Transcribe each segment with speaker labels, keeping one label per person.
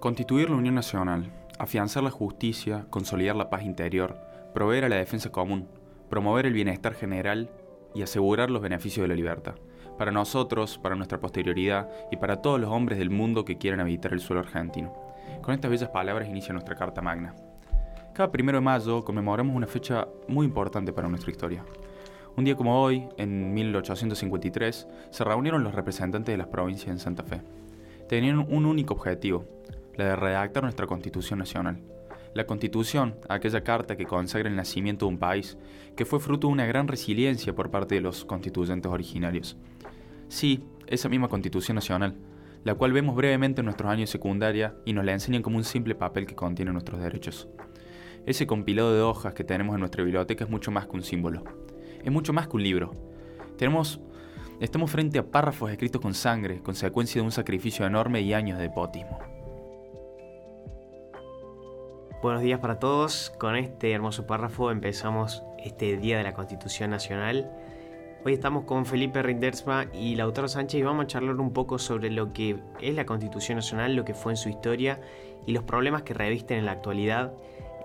Speaker 1: Constituir la Unión Nacional, afianzar la justicia, consolidar la paz interior, proveer a la defensa común, promover el bienestar general y asegurar los beneficios de la libertad, para nosotros, para nuestra posterioridad y para todos los hombres del mundo que quieran habitar el suelo argentino. Con estas bellas palabras inicia nuestra Carta Magna. Cada primero de mayo conmemoramos una fecha muy importante para nuestra historia. Un día como hoy, en 1853, se reunieron los representantes de las provincias en Santa Fe. Tenían un único objetivo, la de redactar nuestra Constitución Nacional. La Constitución, aquella carta que consagra el nacimiento de un país, que fue fruto de una gran resiliencia por parte de los constituyentes originarios. Sí, esa misma Constitución Nacional, la cual vemos brevemente en nuestros años de secundaria y nos la enseñan como un simple papel que contiene nuestros derechos. Ese compilado de hojas que tenemos en nuestra biblioteca es mucho más que un símbolo. Es mucho más que un libro. Tenemos, estamos frente a párrafos escritos con sangre, consecuencia de un sacrificio enorme y años de potismo.
Speaker 2: Buenos días para todos. Con este hermoso párrafo empezamos este Día de la Constitución Nacional. Hoy estamos con Felipe Rindersma y Lautaro Sánchez y vamos a charlar un poco sobre lo que es la Constitución Nacional, lo que fue en su historia y los problemas que revisten en la actualidad,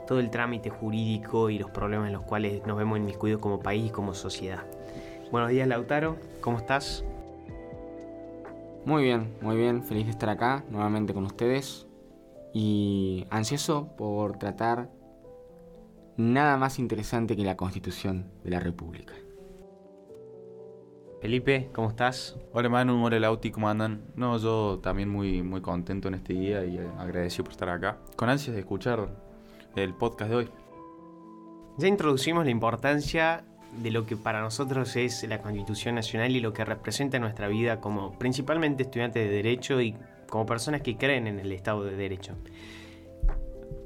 Speaker 2: todo el trámite jurídico y los problemas en los cuales nos vemos inmiscuidos como país y como sociedad. Buenos días Lautaro, ¿cómo estás?
Speaker 3: Muy bien, muy bien, feliz de estar acá nuevamente con ustedes y ansioso por tratar nada más interesante que la Constitución de la República.
Speaker 2: Felipe, ¿cómo estás?
Speaker 1: Hola Manu, hola Lauti, ¿cómo andan? No, yo también muy, muy contento en este día y agradecido por estar acá. Con ansias de escuchar el podcast de hoy.
Speaker 2: Ya introducimos la importancia de lo que para nosotros es la Constitución Nacional y lo que representa nuestra vida como principalmente estudiantes de Derecho y como personas que creen en el Estado de Derecho.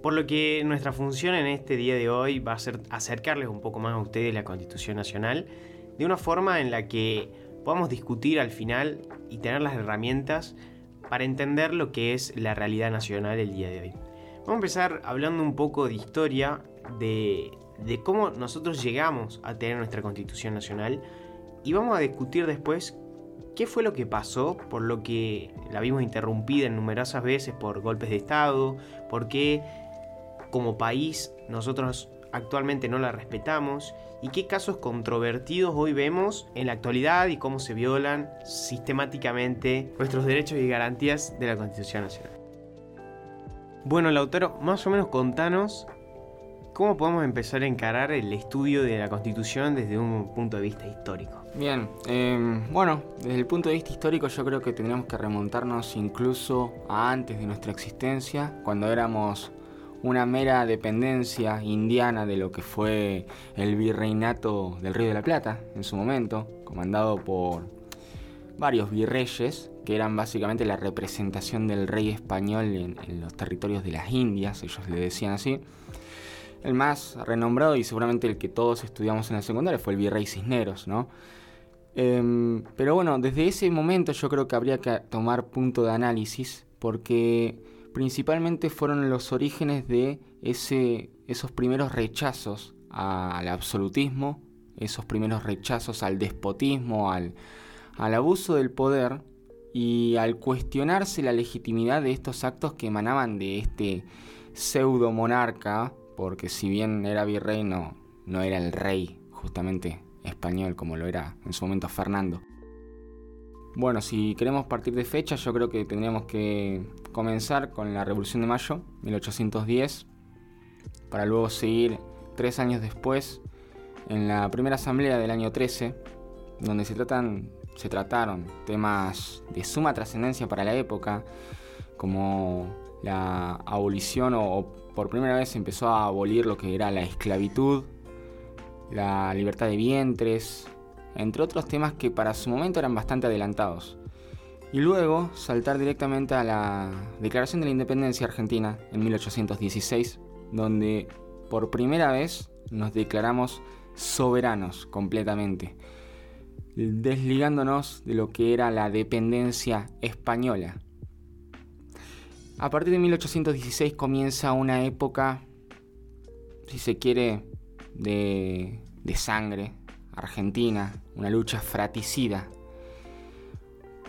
Speaker 2: Por lo que nuestra función en este día de hoy va a ser acercarles un poco más a ustedes la Constitución Nacional de una forma en la que podamos discutir al final y tener las herramientas para entender lo que es la realidad nacional el día de hoy. Vamos a empezar hablando un poco de historia, de, de cómo nosotros llegamos a tener nuestra Constitución Nacional y vamos a discutir después qué fue lo que pasó, por lo que la vimos interrumpida en numerosas veces por golpes de Estado, por qué como país nosotros actualmente no la respetamos y qué casos controvertidos hoy vemos en la actualidad y cómo se violan sistemáticamente nuestros derechos y garantías de la Constitución Nacional. Bueno, Lautaro, más o menos contanos cómo podemos empezar a encarar el estudio de la Constitución desde un punto de vista histórico.
Speaker 3: Bien, em, bueno, desde el punto de vista histórico yo creo que tendríamos que remontarnos incluso a antes de nuestra existencia, cuando éramos una mera dependencia indiana de lo que fue el virreinato del Río de la Plata en su momento, comandado por varios virreyes, que eran básicamente la representación del rey español en, los territorios de las Indias, ellos le decían así. El más renombrado y seguramente el que todos estudiamos en la secundaria fue el virrey Cisneros, ¿no? Em, pero bueno, desde ese momento yo creo que habría que tomar punto de análisis porque principalmente fueron los orígenes de ese, esos primeros rechazos al absolutismo, esos primeros rechazos al despotismo, al, al abuso del poder y al cuestionarse la legitimidad de estos actos que emanaban de este pseudo monarca, porque si bien era virrey no, no era el rey justamente español como lo era en su momento Fernando. Bueno, si queremos partir de fecha, yo creo que tendríamos que comenzar con la Revolución de Mayo, 1810, para luego seguir tres años después en la primera asamblea del año 13, donde se, tratan, se trataron temas de suma trascendencia para la época, como la abolición o, por primera vez empezó a abolir lo que era la esclavitud, la libertad de vientres, entre otros temas que para su momento eran bastante adelantados. y luego saltar directamente a la Declaración de la Independencia Argentina en 1816, donde por primera vez nos declaramos soberanos completamente, desligándonos de lo que era la dependencia española. A partir de 1816 comienza una época, si se quiere, de, de sangre argentina, una lucha fratricida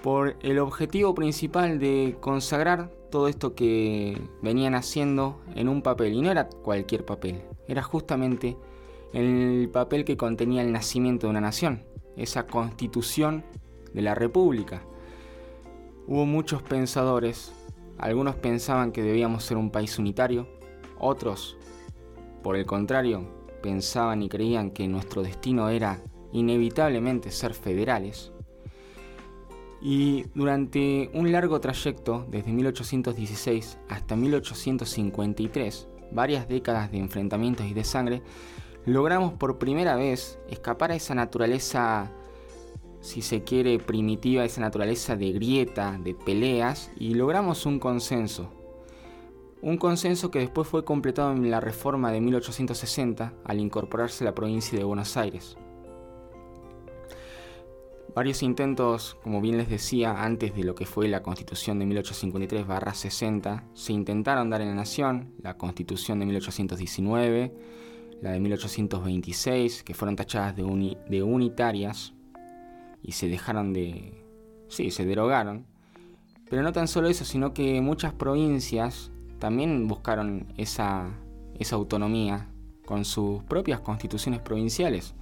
Speaker 3: por el objetivo principal de consagrar todo esto que venían haciendo en un papel. Y no era cualquier papel, era justamente el papel que contenía el nacimiento de una nación, esa constitución de la República. Hubo muchos pensadores, algunos pensaban que debíamos ser un país unitario, otros, por el contrario, pensaban y creían que nuestro destino era inevitablemente ser federales. Y durante un largo trayecto, desde 1816 hasta 1853, varias décadas de enfrentamientos y de sangre, logramos por primera vez escapar a esa naturaleza, si se quiere, primitiva, esa naturaleza de grieta, de peleas, y logramos un consenso. Un consenso que después fue completado en la reforma de 1860 al incorporarse la provincia de Buenos Aires. Varios intentos, como bien les decía, antes de lo que fue la Constitución de 1853-60, se intentaron dar en la Nación, la Constitución de 1819, la de 1826, que fueron tachadas de, de unitarias y se dejaron de... sí, se derogaron. Pero no tan solo eso, sino que muchas provincias también buscaron esa, esa autonomía con sus propias constituciones provinciales.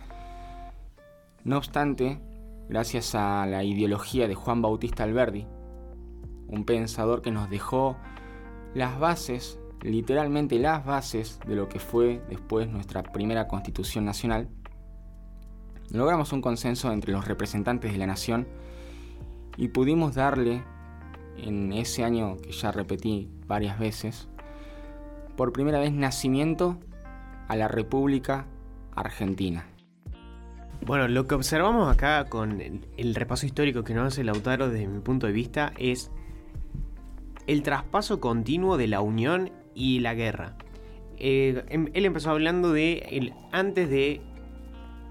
Speaker 3: No obstante, gracias a la ideología de Juan Bautista Alberdi, un pensador que nos dejó las bases, literalmente las bases de lo que fue después nuestra primera constitución nacional, logramos un consenso entre los representantes de la nación y pudimos darle, en ese año que ya repetí varias veces, por primera vez nacimiento a la República Argentina.
Speaker 2: Bueno, lo que observamos acá con el, repaso histórico que nos hace Lautaro desde mi punto de vista es el traspaso continuo de la unión y la guerra. Eh, em, él empezó hablando de el, antes de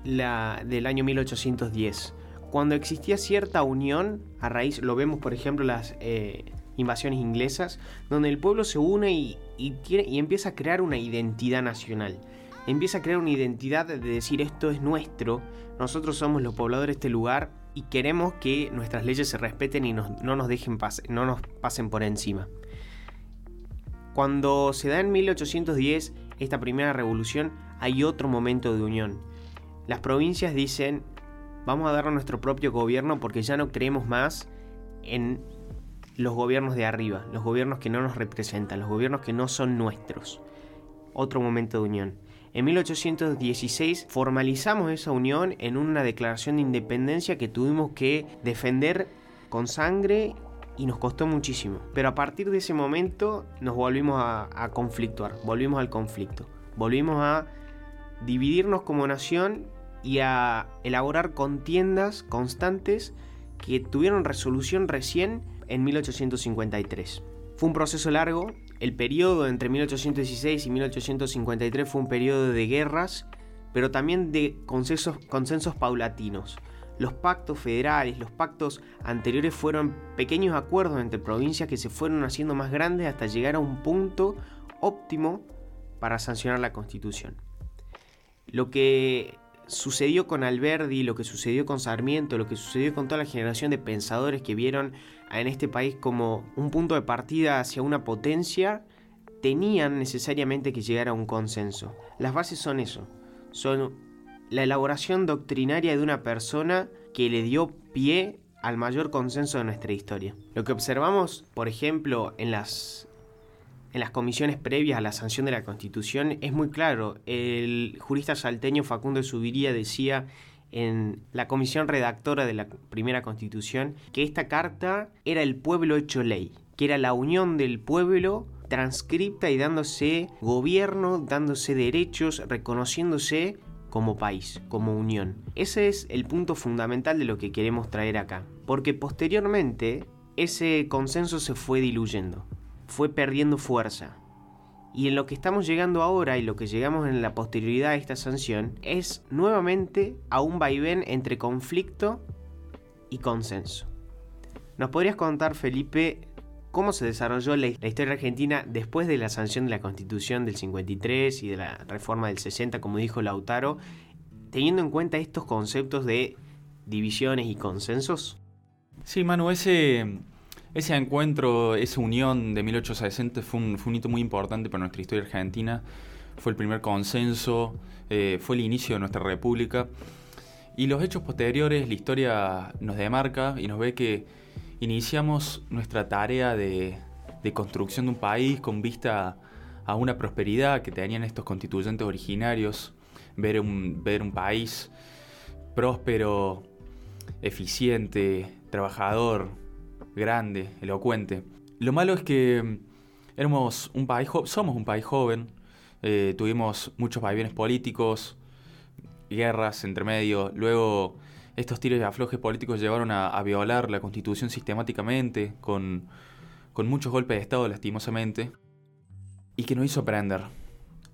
Speaker 2: la, del año 1810, cuando existía cierta unión a raíz, lo vemos por ejemplo las eh, invasiones inglesas, donde el pueblo se une y, y empieza a crear una identidad nacional empieza a crear una identidad de decir esto es nuestro, nosotros somos los pobladores de este lugar y queremos que nuestras leyes se respeten y no nos dejen no nos pasen por encima. Cuando se da en 1810 esta primera revolución, hay otro momento de unión. Las provincias dicen, vamos a darle nuestro propio gobierno porque ya no creemos más en los gobiernos de arriba, los gobiernos que no nos representan, los gobiernos que no son nuestros. Otro momento de unión. En 1816 formalizamos esa unión en una declaración de independencia que tuvimos que defender con sangre y nos costó muchísimo. Pero a partir de ese momento nos volvimos a, conflictuar, volvimos al conflicto, volvimos a dividirnos como nación y a elaborar contiendas constantes que tuvieron resolución recién en 1853. Fue un proceso largo, el periodo entre 1816 y 1853 fue un periodo de guerras, pero también de consensos, consensos paulatinos. Los pactos federales, los pactos anteriores fueron pequeños acuerdos entre provincias que se fueron haciendo más grandes hasta llegar a un punto óptimo para sancionar la constitución. Lo que sucedió con Alberdi, lo que sucedió con Sarmiento, lo que sucedió con toda la generación de pensadores que vieron en este país como un punto de partida hacia una potencia, tenían necesariamente que llegar a un consenso. Las bases son eso, son la elaboración doctrinaria de una persona que le dio pie al mayor consenso de nuestra historia. Lo que observamos, por ejemplo, en las en las comisiones previas a la sanción de la Constitución es muy claro. El jurista salteño Facundo Subiría decía en la comisión redactora de la primera Constitución que esta carta era el pueblo hecho ley, que era la unión del pueblo transcripta y dándose gobierno, dándose derechos, reconociéndose como país, como unión. Ese es el punto fundamental de lo que queremos traer acá. Porque posteriormente ese consenso se fue diluyendo, fue perdiendo fuerza. Y en lo que estamos llegando ahora y lo que llegamos en la posterioridad de esta sanción es nuevamente a un vaivén entre conflicto y consenso. ¿Nos podrías contar, Felipe, cómo se desarrolló la, historia argentina después de la sanción de la Constitución del 53 y de la reforma del 60, como dijo Lautaro, teniendo en cuenta estos conceptos de divisiones y consensos?
Speaker 1: Sí, Manu, ese, ese encuentro, esa unión de 1860 fue un, fue un hito muy importante para nuestra historia argentina. Fue el primer consenso, eh, fue el inicio de nuestra república. Y los hechos posteriores, la historia nos demarca y nos ve que iniciamos nuestra tarea de, construcción de un país con vista a una prosperidad que tenían estos constituyentes originarios, ver un, ver un país próspero, eficiente, trabajador, grande, elocuente. Lo malo es que éramos un país somos un país joven, eh, tuvimos muchos vaivenes políticos, guerras entre medio, luego estos tiros de aflojes políticos llevaron a, violar la constitución sistemáticamente, con, muchos golpes de Estado lastimosamente, y que nos hizo aprender.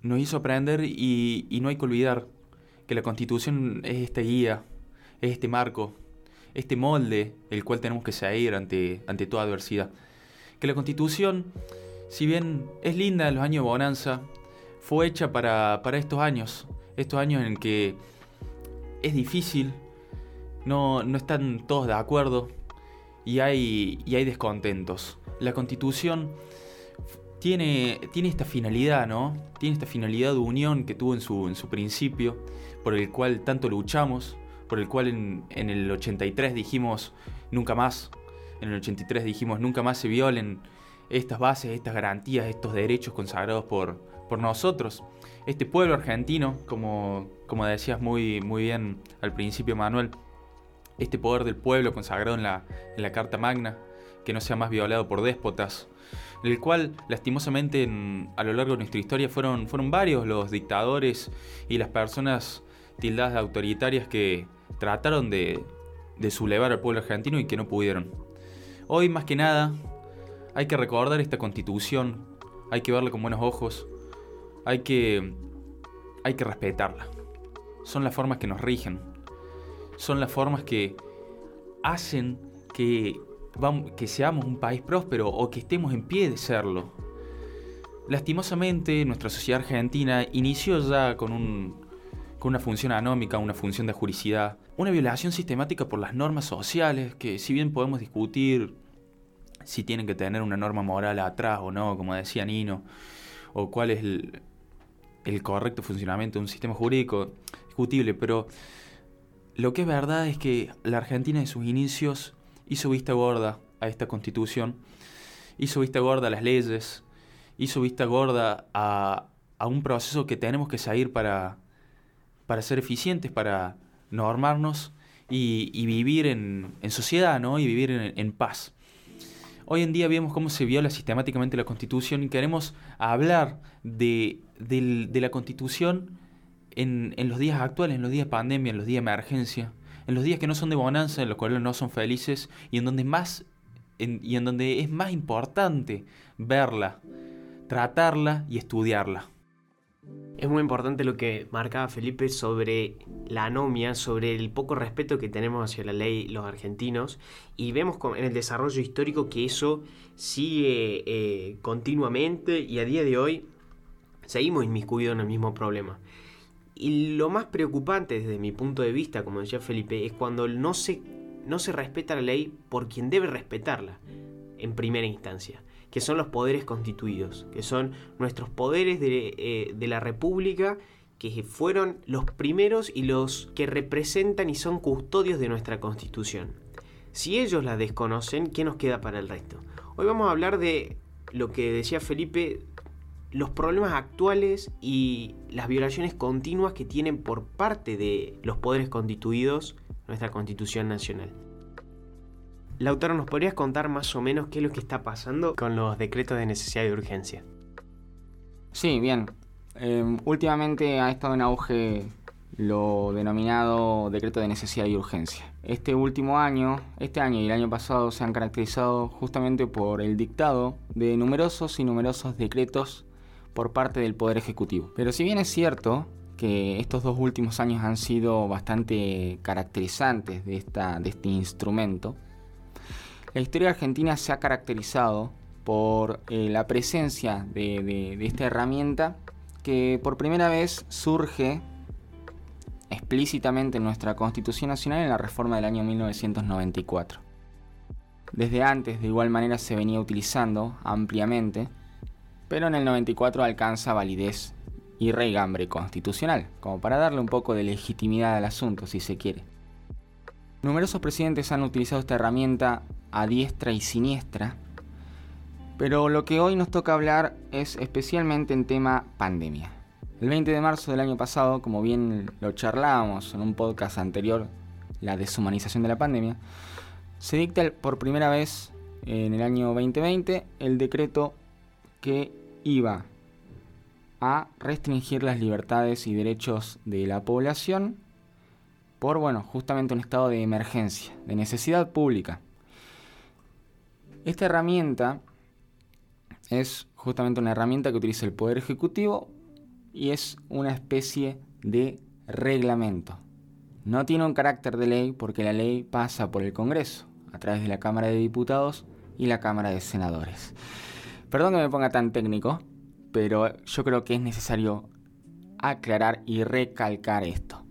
Speaker 1: Nos hizo aprender y, no hay que olvidar que la constitución es esta guía, es este marco, este molde el cual tenemos que seguir ante, ante toda adversidad. Que la constitución, si bien es linda en los años de bonanza, fue hecha para, para estos años, estos años en que es difícil no, no están todos de acuerdo y hay, y hay descontentos. La constitución tiene, tiene esta finalidad, ¿no? Tiene esta finalidad de unión que tuvo en su, en su principio, por el cual tanto luchamos, por el cual en, el 83 dijimos nunca más, en el 83 dijimos nunca más se violen estas bases, estas garantías, estos derechos consagrados por, por nosotros. Este pueblo argentino, como, como decías muy, muy bien al principio Manuel, este poder del pueblo consagrado en la, en la Carta Magna, que no sea más violado por déspotas, el cual lastimosamente a lo largo de nuestra historia fueron, fueron varios los dictadores y las personas tildadas de autoritarias que trataron de, de sublevar al pueblo argentino y que no pudieron. Hoy más que nada hay que recordar esta constitución, hay que verla con buenos ojos, hay que, hay que respetarla. Son las formas que nos rigen, son las formas que hacen que, que seamos un país próspero o que estemos en pie de serlo. Lastimosamente, nuestra sociedad argentina inició ya con, un, con una función anómica, una función de juricidad, una violación sistemática por las normas sociales, que si bien podemos discutir si tienen que tener una norma moral atrás o no, como decía Nino, o cuál es el, el correcto funcionamiento de un sistema jurídico, discutible, pero lo que es verdad es que la Argentina en sus inicios hizo vista gorda a esta constitución, hizo vista gorda a las leyes, hizo vista gorda a, un proceso que tenemos que seguir para, para ser eficientes, para normarnos y, vivir en, sociedad ¿no? y vivir en, paz. Hoy en día vemos cómo se viola sistemáticamente la constitución y queremos hablar de, de la constitución en, los días actuales, en los días de pandemia, en los días de emergencia, en los días que no son de bonanza, en los cuales no son felices y en donde más y en donde es más importante verla, tratarla y estudiarla.
Speaker 2: Es muy importante lo que marcaba Felipe sobre la anomia, sobre el poco respeto que tenemos hacia la ley los argentinos y vemos en el desarrollo histórico que eso sigue eh, continuamente y a día de hoy seguimos inmiscuidos en el mismo problema. Y lo más preocupante desde mi punto de vista, como decía Felipe, es cuando no se, no se respeta la ley por quien debe respetarla en primera instancia, que son los poderes constituidos, que son nuestros poderes de, eh, de la República, que fueron los primeros y los que representan y son custodios de nuestra Constitución. Si ellos la desconocen, ¿qué nos queda para el resto? Hoy vamos a hablar de lo que decía Felipe los problemas actuales y las violaciones continuas que tienen por parte de los poderes constituidos nuestra Constitución Nacional. Lautaro, ¿nos podrías contar más o menos qué es lo que está pasando con los decretos de necesidad y urgencia?
Speaker 3: Sí, bien. Em, últimamente ha estado en auge lo denominado decreto de necesidad y urgencia. Este último año, este año y el año pasado se han caracterizado justamente por el dictado de numerosos y numerosos decretos por parte del Poder Ejecutivo. Pero si bien es cierto que estos dos últimos años han sido bastante caracterizantes de, este instrumento, la historia argentina se ha caracterizado por eh, la presencia de, esta herramienta que por primera vez surge explícitamente en nuestra Constitución Nacional en la reforma del año 1994. Desde antes, de igual manera, se venía utilizando ampliamente, pero en el 94 alcanza validez y regambre constitucional, como para darle un poco de legitimidad al asunto, si se quiere. Numerosos presidentes han utilizado esta herramienta a diestra y siniestra, pero lo que hoy nos toca hablar es especialmente en tema pandemia. El 20 de marzo del año pasado, como bien lo charlábamos en un podcast anterior, la deshumanización de la pandemia, se dicta por primera vez en el año 2020 el decreto que iba a restringir las libertades y derechos de la población por, bueno, justamente un estado de emergencia, de necesidad pública. Esta herramienta es justamente una herramienta que utiliza el Poder Ejecutivo y es una especie de reglamento. No tiene un carácter de ley porque la ley pasa por el Congreso, a través de la Cámara de Diputados y la Cámara de Senadores. Perdón que me ponga tan técnico, pero yo creo que es necesario aclarar y recalcar esto.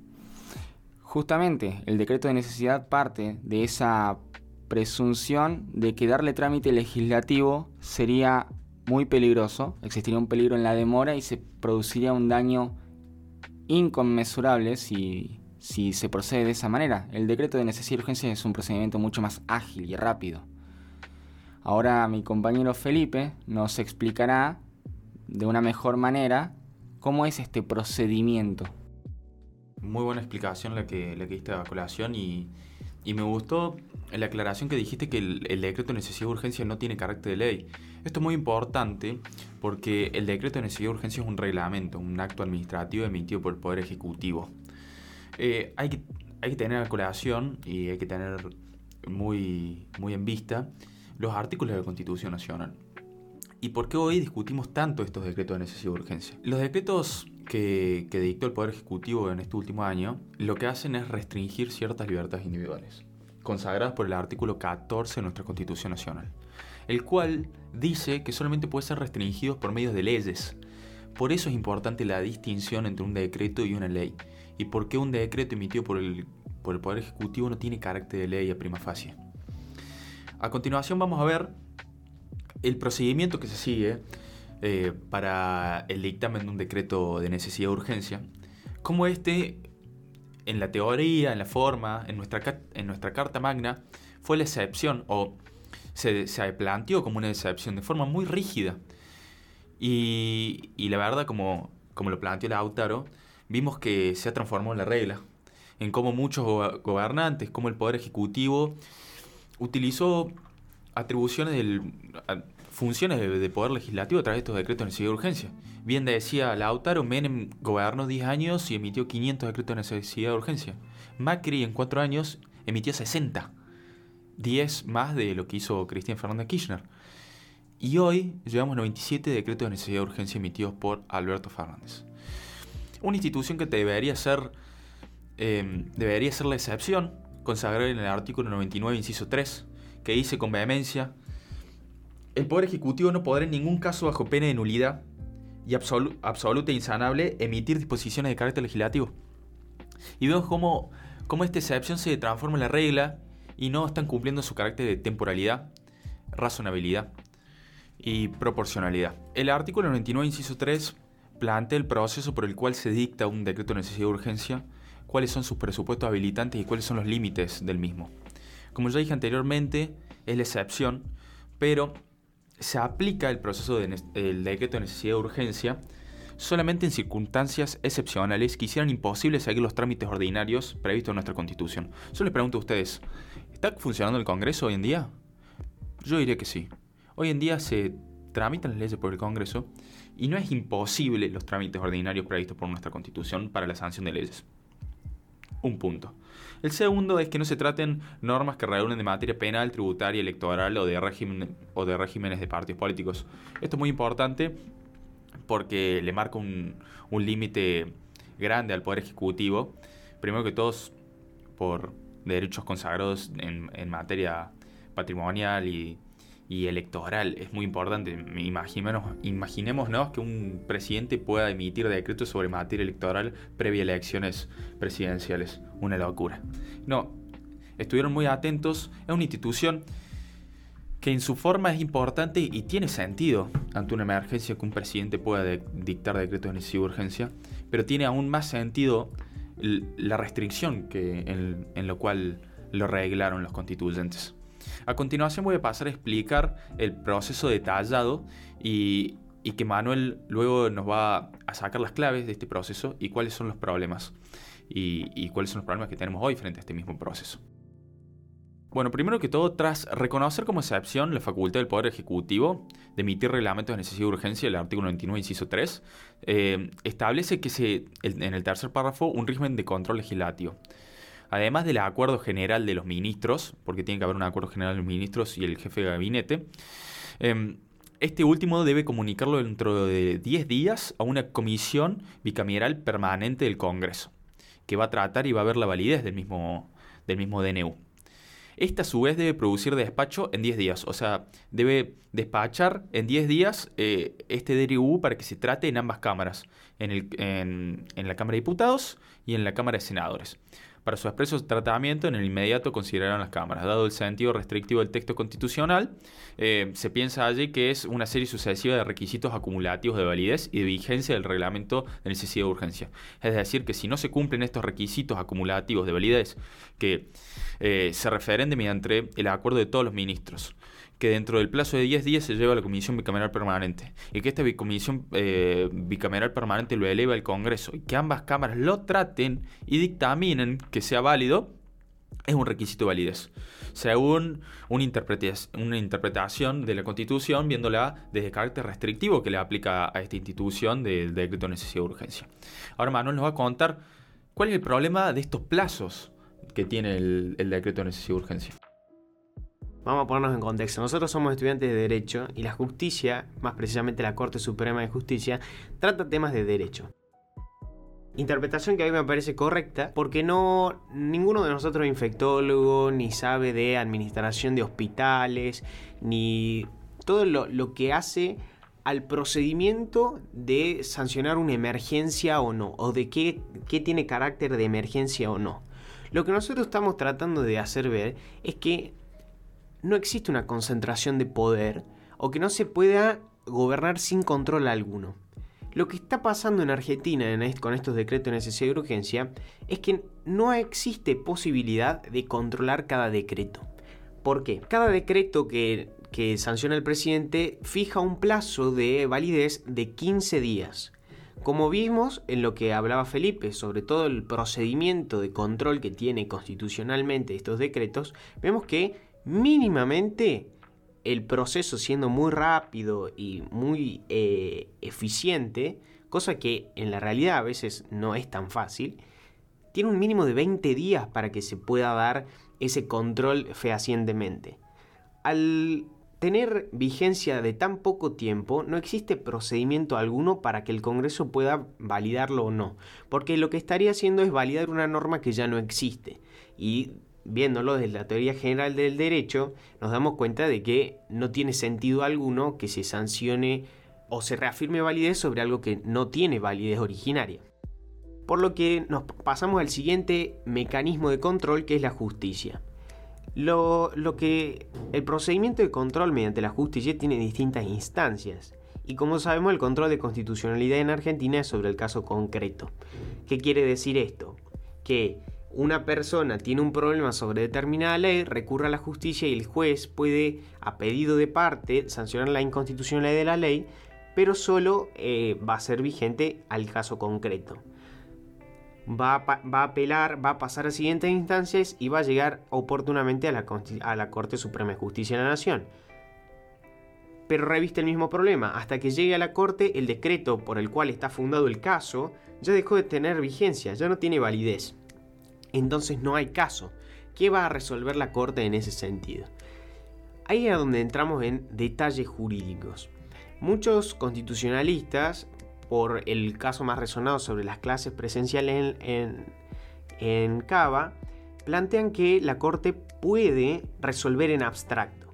Speaker 3: Justamente el decreto de necesidad parte de esa presunción de que darle trámite legislativo sería muy peligroso, existiría un peligro en la demora y se produciría un daño inconmensurable si, si se procede de esa manera. El decreto de necesidad y urgencia es un procedimiento mucho más ágil y rápido. Ahora mi compañero Felipe nos explicará de una mejor manera cómo es este procedimiento.
Speaker 1: Muy buena explicación la que, la que diste a colación y, y me gustó la aclaración que dijiste que el, decreto de necesidad de urgencia no tiene carácter de ley. Esto es muy importante porque el decreto de necesidad de urgencia es un reglamento, un acto administrativo emitido por el Poder Ejecutivo. Eh, hay, que, tener a colación y hay que tener muy, muy en vista los artículos de la Constitución Nacional. ¿Y por qué hoy discutimos tanto estos decretos de necesidad de urgencia? Los decretos que, dictó el Poder Ejecutivo en este último año lo que hacen es restringir ciertas libertades individuales, consagradas por el artículo 14 de nuestra Constitución Nacional, el cual dice que solamente puede ser restringidos por medios de leyes. Por eso es importante la distinción entre un decreto y una ley, y por qué un decreto emitido por el, por el Poder Ejecutivo no tiene carácter de ley a prima facie. A continuación vamos a ver el procedimiento que se sigue eh, para el dictamen de un decreto de necesidad de urgencia, como este, en la teoría, en la forma, en nuestra, en nuestra Carta Magna, fue la excepción, o se, se planteó como una excepción de forma muy rígida. Y, la verdad, como, como lo planteó Lautaro, vimos que se ha transformado en la regla, en cómo muchos gobernantes, como el Poder Ejecutivo, utilizó atribuciones del, funciones de, poder legislativo a través de estos decretos de necesidad de urgencia. Bien decía Lautaro, Menem gobernó 10 años y emitió 500 decretos de necesidad de urgencia. Macri en 4 años emitió 60. 10 más de lo que hizo Cristian Fernández Kirchner. Y hoy llevamos 97 decretos de necesidad de urgencia emitidos por Alberto Fernández. Una institución que debería ser, em, debería ser la excepción, consagrada en el artículo 99, inciso 3, que dice con vehemencia el Poder Ejecutivo no podrá en ningún caso, bajo pena de nulidad y absoluta e insanable, emitir disposiciones de carácter legislativo. Y vemos cómo, cómo esta excepción se transforma en la regla y no están cumpliendo su carácter de temporalidad, razonabilidad y proporcionalidad. El artículo 99, inciso 3, plantea el proceso por el cual se dicta un decreto de necesidad de urgencia, cuáles son sus presupuestos habilitantes y cuáles son los límites del mismo. Como ya dije anteriormente, es la excepción, pero se aplica el proceso del decreto de necesidad de urgencia solamente en circunstancias excepcionales que hicieran imposible seguir los trámites ordinarios previstos en nuestra Constitución. Yo les pregunto a ustedes, ¿está funcionando el Congreso hoy en día? Yo diría que sí. Hoy en día se tramitan las leyes por el Congreso y no es imposible los trámites ordinarios previstos por nuestra Constitución para la sanción de leyes. Un punto. El segundo es que no se traten normas que regulen de materia penal, tributaria, electoral o de, régimen, o de regímenes de partidos políticos. Esto es muy importante porque le marca un, un límite grande al Poder Ejecutivo. Primero que todos, por derechos consagrados en, en materia patrimonial y, y, electoral. Es muy importante. Imaginémonos, imaginémonos que un presidente pueda emitir decretos sobre materia electoral previa a elecciones presidenciales. Una locura. No, estuvieron muy atentos. Es una institución que en su forma es importante y tiene sentido ante una emergencia que un presidente pueda dictar decretos de necesidad de urgencia, pero tiene aún más sentido la restricción que en, en lo cual lo reglaron los constituyentes. A continuación voy a pasar a explicar el proceso detallado y, que Manuel luego nos va a sacar las claves de este proceso y cuáles son los problemas y, cuáles son los problemas que tenemos hoy frente a este mismo proceso. Bueno, primero que todo, tras reconocer como excepción la facultad del Poder Ejecutivo de emitir reglamentos de necesidad y urgencia, el artículo 99, inciso 3, eh, establece que en el tercer párrafo un régimen de control legislativo. Además del acuerdo general de los ministros, porque tiene que haber un acuerdo general de los ministros y el jefe de gabinete, em, este último debe comunicarlo dentro de 10 días a una comisión bicameral permanente del Congreso, que va a tratar y va a ver la validez del mismo, del mismo DNU. Esta a su vez debe producir despacho en 10 días, o sea, debe despachar en 10 días eh, este DRU para que se trate en ambas cámaras, en la Cámara de Diputados y en la Cámara de Senadores. Para su expreso tratamiento, en el inmediato consideraron las cámaras. Dado el sentido restrictivo del texto constitucional, eh, se piensa allí que es una serie sucesiva de requisitos acumulativos de validez y de vigencia del reglamento de necesidad de urgencia. Es decir, que si no se cumplen estos requisitos acumulativos de validez que eh, se referenden mediante el acuerdo de todos los ministros, que dentro del plazo de 10 días se lleva a la Comisión Bicameral Permanente y que esta Comisión eh, Bicameral Permanente lo eleva al Congreso y que ambas cámaras lo traten y dictaminen que sea válido, es un requisito de validez, según una, interpretación de la Constitución, viéndola desde el carácter restrictivo que le aplica a esta institución del decreto de necesidad de urgencia. Ahora Manuel nos va a contar cuál es el problema de estos plazos que tiene el, el decreto de necesidad de urgencia.
Speaker 2: Vamos a ponernos en contexto. Nosotros somos estudiantes de Derecho y la justicia, más precisamente la Corte Suprema de Justicia, trata temas de derecho. Interpretación que a mí me parece correcta porque no ninguno de nosotros es infectólogo, ni sabe de administración de hospitales, ni todo lo, que hace al procedimiento de sancionar una emergencia o no, o de qué, qué tiene carácter de emergencia o no. Lo que nosotros estamos tratando de hacer ver es que no existe una concentración de poder o que no se pueda gobernar sin control alguno. Lo que está pasando en Argentina con estos decretos de necesidad y urgencia es que no existe posibilidad de controlar cada decreto. ¿Por qué? Cada decreto que, que sanciona el presidente fija un plazo de validez de 15 días. Como vimos en lo que hablaba Felipe sobre todo el procedimiento de control que tiene constitucionalmente estos decretos, vemos que mínimamente el proceso siendo muy rápido y muy eh, eficiente, cosa que en la realidad a veces no es tan fácil, tiene un mínimo de 20 días para que se pueda dar ese control fehacientemente. Al tener vigencia de tan poco tiempo, no existe procedimiento alguno para que el Congreso pueda validarlo o no, porque lo que estaría haciendo es validar una norma que ya no existe. Y viéndolo desde la teoría general del derecho, nos damos cuenta de que no tiene sentido alguno que se sancione o se reafirme validez sobre algo que no tiene validez originaria. Por lo que nos pasamos al siguiente mecanismo de control que es la justicia. Lo, lo que el procedimiento de control mediante la justicia tiene distintas instancias. Y como sabemos, el control de constitucionalidad en Argentina es sobre el caso concreto. ¿Qué quiere decir esto? Que una persona tiene un problema sobre determinada ley, recurre a la justicia y el juez puede, a pedido de parte, sancionar la inconstitucionalidad de la ley, pero solo eh, va a ser vigente al caso concreto. Va a, apelar, va a pasar a siguientes instancias y va a llegar oportunamente a la, a la Corte Suprema de Justicia de la Nación. Pero reviste el mismo problema. Hasta que llegue a la Corte, el decreto por el cual está fundado el caso ya dejó de tener vigencia, ya no tiene validez. Entonces no hay caso. ¿Qué va a resolver la Corte en ese sentido? Ahí es donde entramos en detalles jurídicos. Muchos constitucionalistas, por el caso más resonado sobre las clases presenciales en, en, Cava, plantean que la Corte puede resolver en abstracto,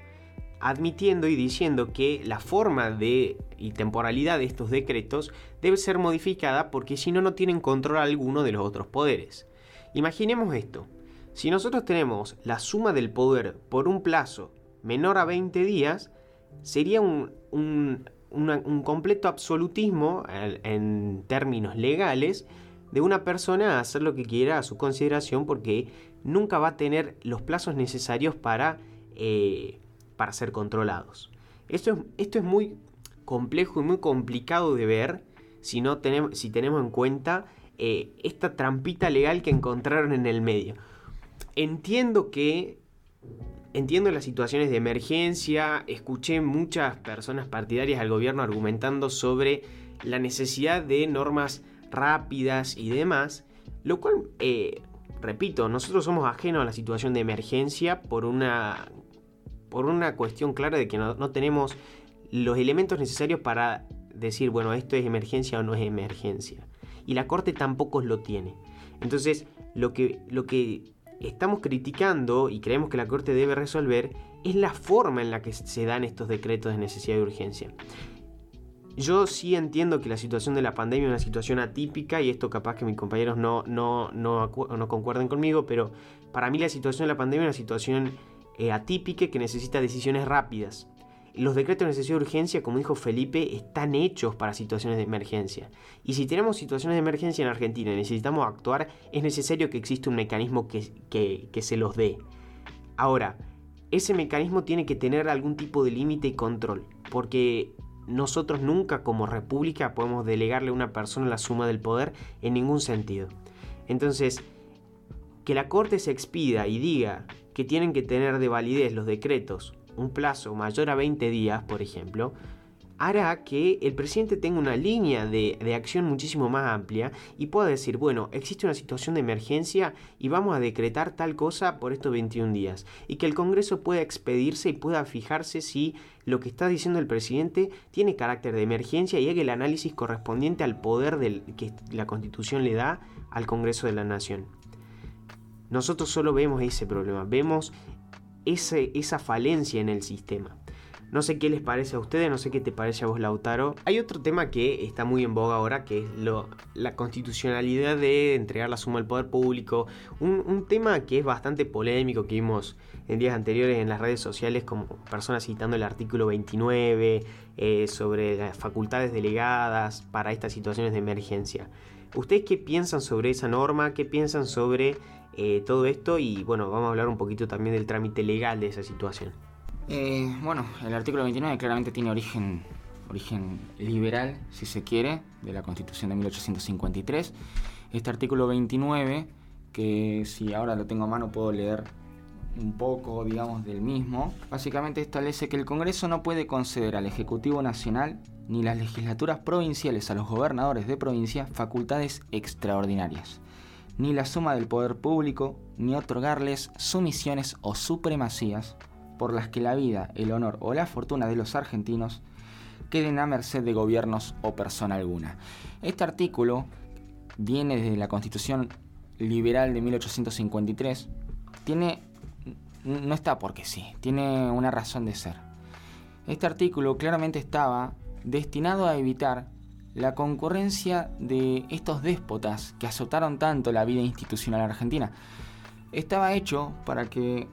Speaker 2: admitiendo y diciendo que la forma de y temporalidad de estos decretos debe ser modificada porque si no, no tienen control alguno de los otros poderes. Imaginemos esto. Si nosotros tenemos la suma del poder por un plazo menor a 20 días, sería un, completo absolutismo en, términos legales de una persona hacer lo que quiera a su consideración porque nunca va a tener los plazos necesarios para, eh, para ser controlados. Esto es, esto es muy complejo y muy complicado de ver si, no tenemos, si tenemos en cuenta eh, esta trampita legal que encontraron en el medio. Entiendo que entiendo las situaciones de emergencia, escuché muchas personas partidarias al gobierno argumentando sobre la necesidad de normas rápidas y demás, lo cual, eh, repito, nosotros somos ajenos a la situación de emergencia por una, por una cuestión clara de que no, no tenemos los elementos necesarios para decir, bueno, esto es emergencia o no es emergencia y la Corte tampoco lo tiene. Entonces, lo que, lo que estamos criticando y creemos que la Corte debe resolver es la forma en la que se dan estos decretos de necesidad de urgencia. Yo sí entiendo que la situación de la pandemia es una situación atípica y esto capaz que mis compañeros no, no, no, no concuerden conmigo, pero para mí la situación de la pandemia es una situación eh, atípica que necesita decisiones rápidas. Los decretos de necesidad de urgencia, como dijo Felipe, están hechos para situaciones de emergencia. Y si tenemos situaciones de emergencia en Argentina y necesitamos actuar, es necesario que exista un mecanismo que, que se los dé. Ahora, ese mecanismo tiene que tener algún tipo de límite y control, porque nosotros nunca como república podemos delegarle a una persona la suma del poder en ningún sentido. Entonces, que la Corte se expida y diga que tienen que tener de validez los decretos un plazo mayor a 20 días, por ejemplo, hará que el presidente tenga una línea de, acción muchísimo más amplia y pueda decir, bueno, existe una situación de emergencia y vamos a decretar tal cosa por estos 21 días. Y que el Congreso pueda expedirse y pueda fijarse si lo que está diciendo el presidente tiene carácter de emergencia y haga el análisis correspondiente al poder que la Constitución le da al Congreso de la Nación. Nosotros solo vemos ese problema, vemos esa falencia en el sistema. No sé qué les parece a ustedes, no sé qué te parece a vos, Lautaro. Hay otro tema que está muy en boga ahora, que es lo, la constitucionalidad de entregar la suma al poder público. Un, tema que es bastante polémico, que vimos en días anteriores en las redes sociales, como personas citando el artículo 29 eh, sobre las facultades delegadas para estas situaciones de emergencia. ¿Ustedes qué piensan sobre esa norma? ¿Qué piensan sobre eh, todo esto y bueno, vamos a hablar un poquito también del trámite legal de esa situación.
Speaker 3: Eh, bueno, el artículo 29 claramente tiene origen, origen liberal, si se quiere, de la Constitución de 1853. Este artículo 29, que si ahora lo tengo a mano puedo leer un poco, digamos, del mismo, básicamente establece que el Congreso no puede conceder al Ejecutivo Nacional ni las legislaturas provinciales a los gobernadores de provincia facultades extraordinarias ni la suma del poder público, ni otorgarles sumisiones o supremacías por las que la vida, el honor o la fortuna de los argentinos queden a merced de gobiernos o persona alguna. Este artículo viene desde la Constitución Liberal de 1853. Tiene no está porque sí, tiene una razón de ser. Este artículo claramente estaba destinado a evitar la concurrencia de estos déspotas que azotaron tanto la vida institucional argentina estaba hecho para que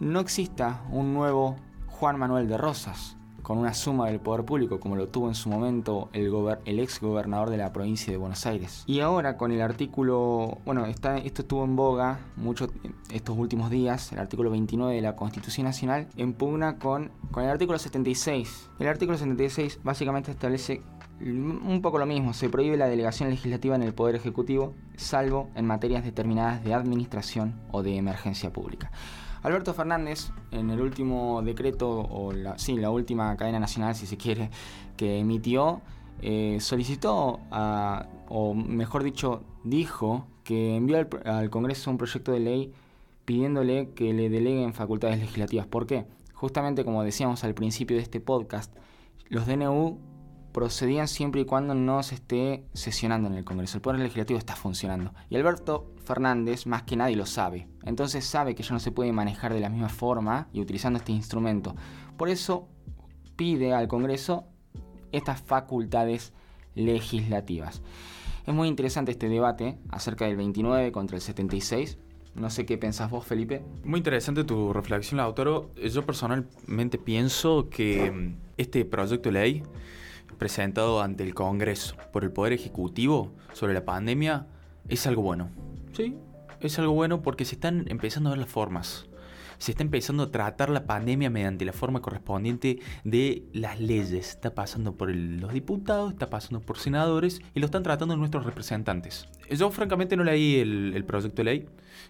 Speaker 3: no exista un nuevo Juan Manuel de Rosas con una suma del poder público como lo tuvo en su momento el, ex gobernador de la provincia de Buenos Aires. Y ahora con el artículo, bueno, está, esto estuvo en boga mucho estos últimos días, el artículo 29 de la Constitución Nacional en pugna con, con el artículo 76. El artículo 76 básicamente establece un poco lo mismo, se prohíbe la delegación legislativa en el Poder Ejecutivo, salvo en materias determinadas de administración o de emergencia pública. Alberto Fernández, en el último decreto, o la, sí, la última cadena nacional, si se quiere, que emitió, eh, solicitó, o mejor dicho, dijo que envió al, Congreso un proyecto de ley pidiéndole que le deleguen facultades legislativas. ¿Por qué? Justamente como decíamos al principio de este podcast, los DNU procedían siempre y cuando no se esté sesionando en el Congreso. El Poder Legislativo está funcionando. Y Alberto Fernández más que nadie lo sabe. Entonces sabe que ya no se puede manejar de la misma forma y utilizando este instrumento. Por eso pide al Congreso estas facultades legislativas. Es muy interesante este debate acerca del 29 contra el 76. No sé qué pensás vos, Felipe.
Speaker 1: Muy interesante tu reflexión, Lautaro. Yo personalmente pienso que mm, este proyecto de ley presentado ante el Congreso por el Poder Ejecutivo sobre la pandemia es algo bueno. Sí, es algo bueno porque se están empezando a ver las formas se está empezando a tratar la pandemia mediante la forma correspondiente de las leyes. Está pasando por los diputados, está pasando por senadores y lo están tratando nuestros representantes. Yo francamente no leí el, el proyecto de ley.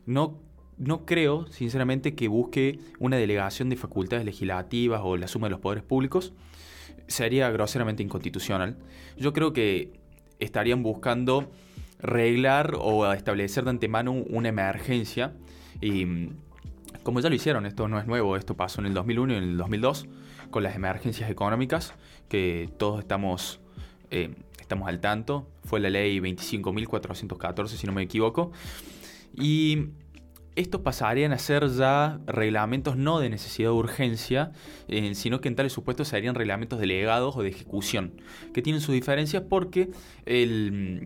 Speaker 1: No no creo, sinceramente, que busque una delegación de facultades legislativas o la suma de los poderes públicos. Sería groseramente inconstitucional. Yo creo que estarían buscando reglar o establecer de antemano una emergencia y como ya lo hicieron, esto no es nuevo, esto pasó en el 2001 y en el 2002 con las emergencias económicas, que todos estamos, eh, estamos al tanto. Fue la ley 25.414, si no me equivoco. Y estos pasarían a ser ya reglamentos no de necesidad de urgencia, eh, sino que en tales supuestos serían reglamentos delegados o de ejecución, que tienen sus diferencias porque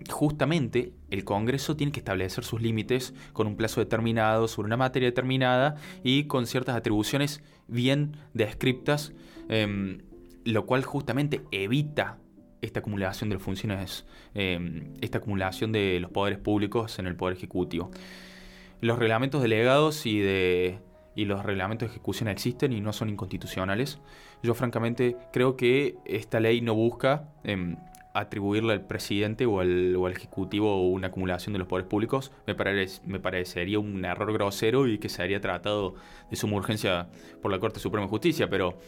Speaker 1: justamente el Congreso tiene que establecer sus límites con un plazo determinado, sobre una materia determinada y con ciertas atribuciones bien descriptas, em, lo cual justamente evita esta acumulación de funciones, em, esta acumulación de los poderes públicos en el Poder Ejecutivo los reglamentos delegados y de y los reglamentos de ejecución existen y no son inconstitucionales. Yo francamente creo que esta ley no busca em, atribuirle al presidente o al, o al, ejecutivo una acumulación de los poderes públicos. Me, me parecería un error grosero y que se haría tratado de suma urgencia por la Corte Suprema de Justicia, pero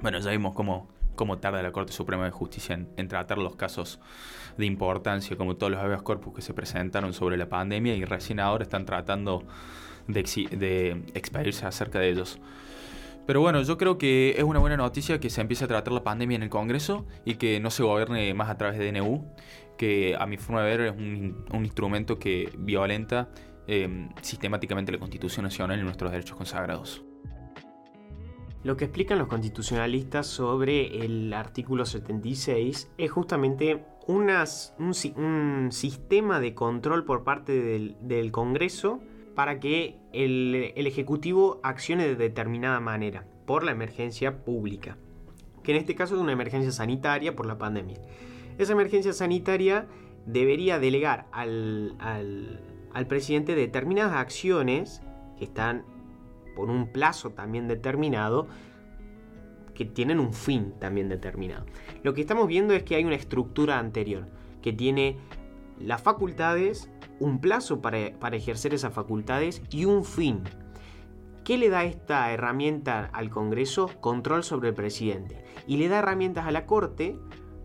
Speaker 1: bueno, ya vimos cómo cómo tarda la Corte Suprema de Justicia en, tratar los casos de importancia, como todos los habeas corpus que se presentaron sobre la pandemia y recién ahora están tratando de, de expedirse acerca de ellos. Pero bueno, yo creo que es una buena noticia que se empiece a tratar la pandemia en el Congreso y que no se gobierne más a través de DNU, que a mi forma de ver es un, instrumento que violenta eh, sistemáticamente la Constitución Nacional y nuestros derechos consagrados.
Speaker 2: Lo que explican los constitucionalistas sobre el artículo 76 es justamente un, sistema de control por parte del, Congreso para que el, Ejecutivo accione de determinada manera por la emergencia pública, que en este caso es una emergencia sanitaria por la pandemia. Esa emergencia sanitaria debería delegar al, al presidente determinadas acciones que están por un plazo también determinado, que tienen un fin también determinado. Lo que estamos viendo es que hay una estructura anterior, que tiene las facultades, un plazo para, para ejercer esas facultades y un fin. ¿Qué le da esta herramienta al Congreso? Control sobre el presidente. Y le da herramientas a la Corte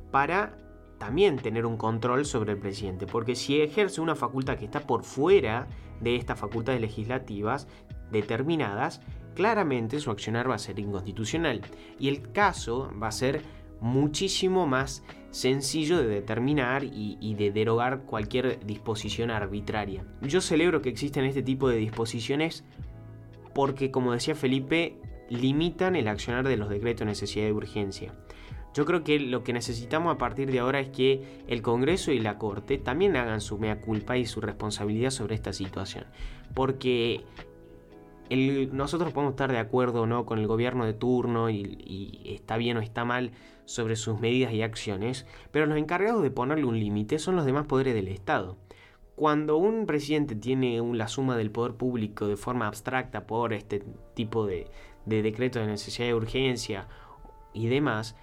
Speaker 2: para también tener un control sobre el presidente. Porque si ejerce una facultad que está por fuera de estas facultades legislativas, determinadas, claramente su accionar va a ser inconstitucional. Y el caso va a ser muchísimo más sencillo de determinar y, de derogar cualquier disposición arbitraria. Yo celebro que existen este tipo de disposiciones porque, como decía Felipe, limitan el accionar de los decretos de necesidad de urgencia. Yo creo que lo que necesitamos a partir de ahora es que el Congreso y la Corte también hagan su mea culpa y su responsabilidad sobre esta situación. Porque nosotros podemos estar de acuerdo o no con el gobierno de turno y, está bien o está mal sobre sus medidas y acciones, pero los encargados de ponerle un límite son los demás poderes del Estado. Cuando un presidente tiene la suma del poder público de forma abstracta por este tipo de, de de necesidad de urgencia y demás,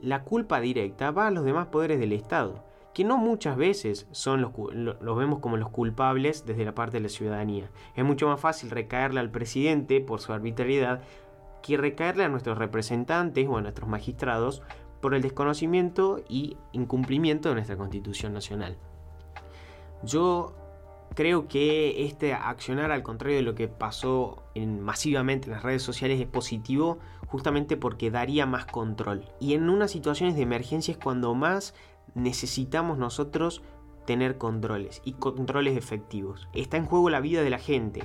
Speaker 2: la culpa directa va a los demás poderes del Estado que no muchas veces son los, los vemos como los culpables desde la parte de la ciudadanía. Es mucho más fácil recaerle al presidente por su arbitrariedad que recaerle a nuestros representantes o a nuestros magistrados por el desconocimiento y incumplimiento de nuestra Constitución Nacional. Yo Creo que este accionar, al contrario de lo que pasó en, masivamente en las redes sociales, es positivo justamente porque daría más control. Y en unas situaciones de emergencia es cuando más necesitamos nosotros tener controles y controles efectivos. Está en juego la vida de la gente,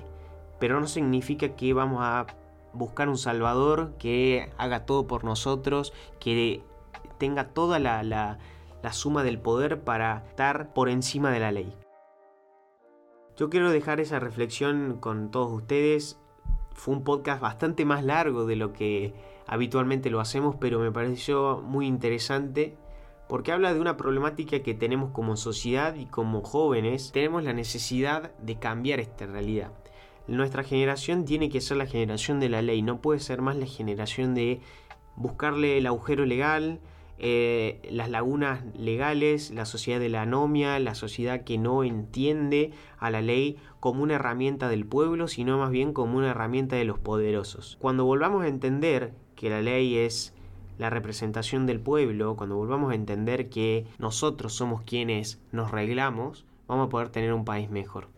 Speaker 2: pero no significa que vamos a buscar un salvador que haga todo por nosotros, que tenga toda la, la, suma del poder para estar por encima de la ley. Yo quiero dejar esa reflexión con todos ustedes. Fue un podcast bastante más largo de lo que habitualmente lo hacemos, pero me pareció muy interesante porque habla de una problemática que tenemos como sociedad y como jóvenes. Tenemos la necesidad de cambiar esta realidad. Nuestra generación tiene que ser la generación de la ley, no puede ser más la generación de buscarle el agujero legal, eh, las lagunas legales, la sociedad de la anomia, la sociedad que no entiende a la ley como una herramienta del pueblo, sino más bien como una herramienta de los poderosos. Cuando volvamos a entender que la ley es la representación del pueblo, cuando volvamos a entender que nosotros somos quienes nos reglamos, vamos a poder tener un país mejor.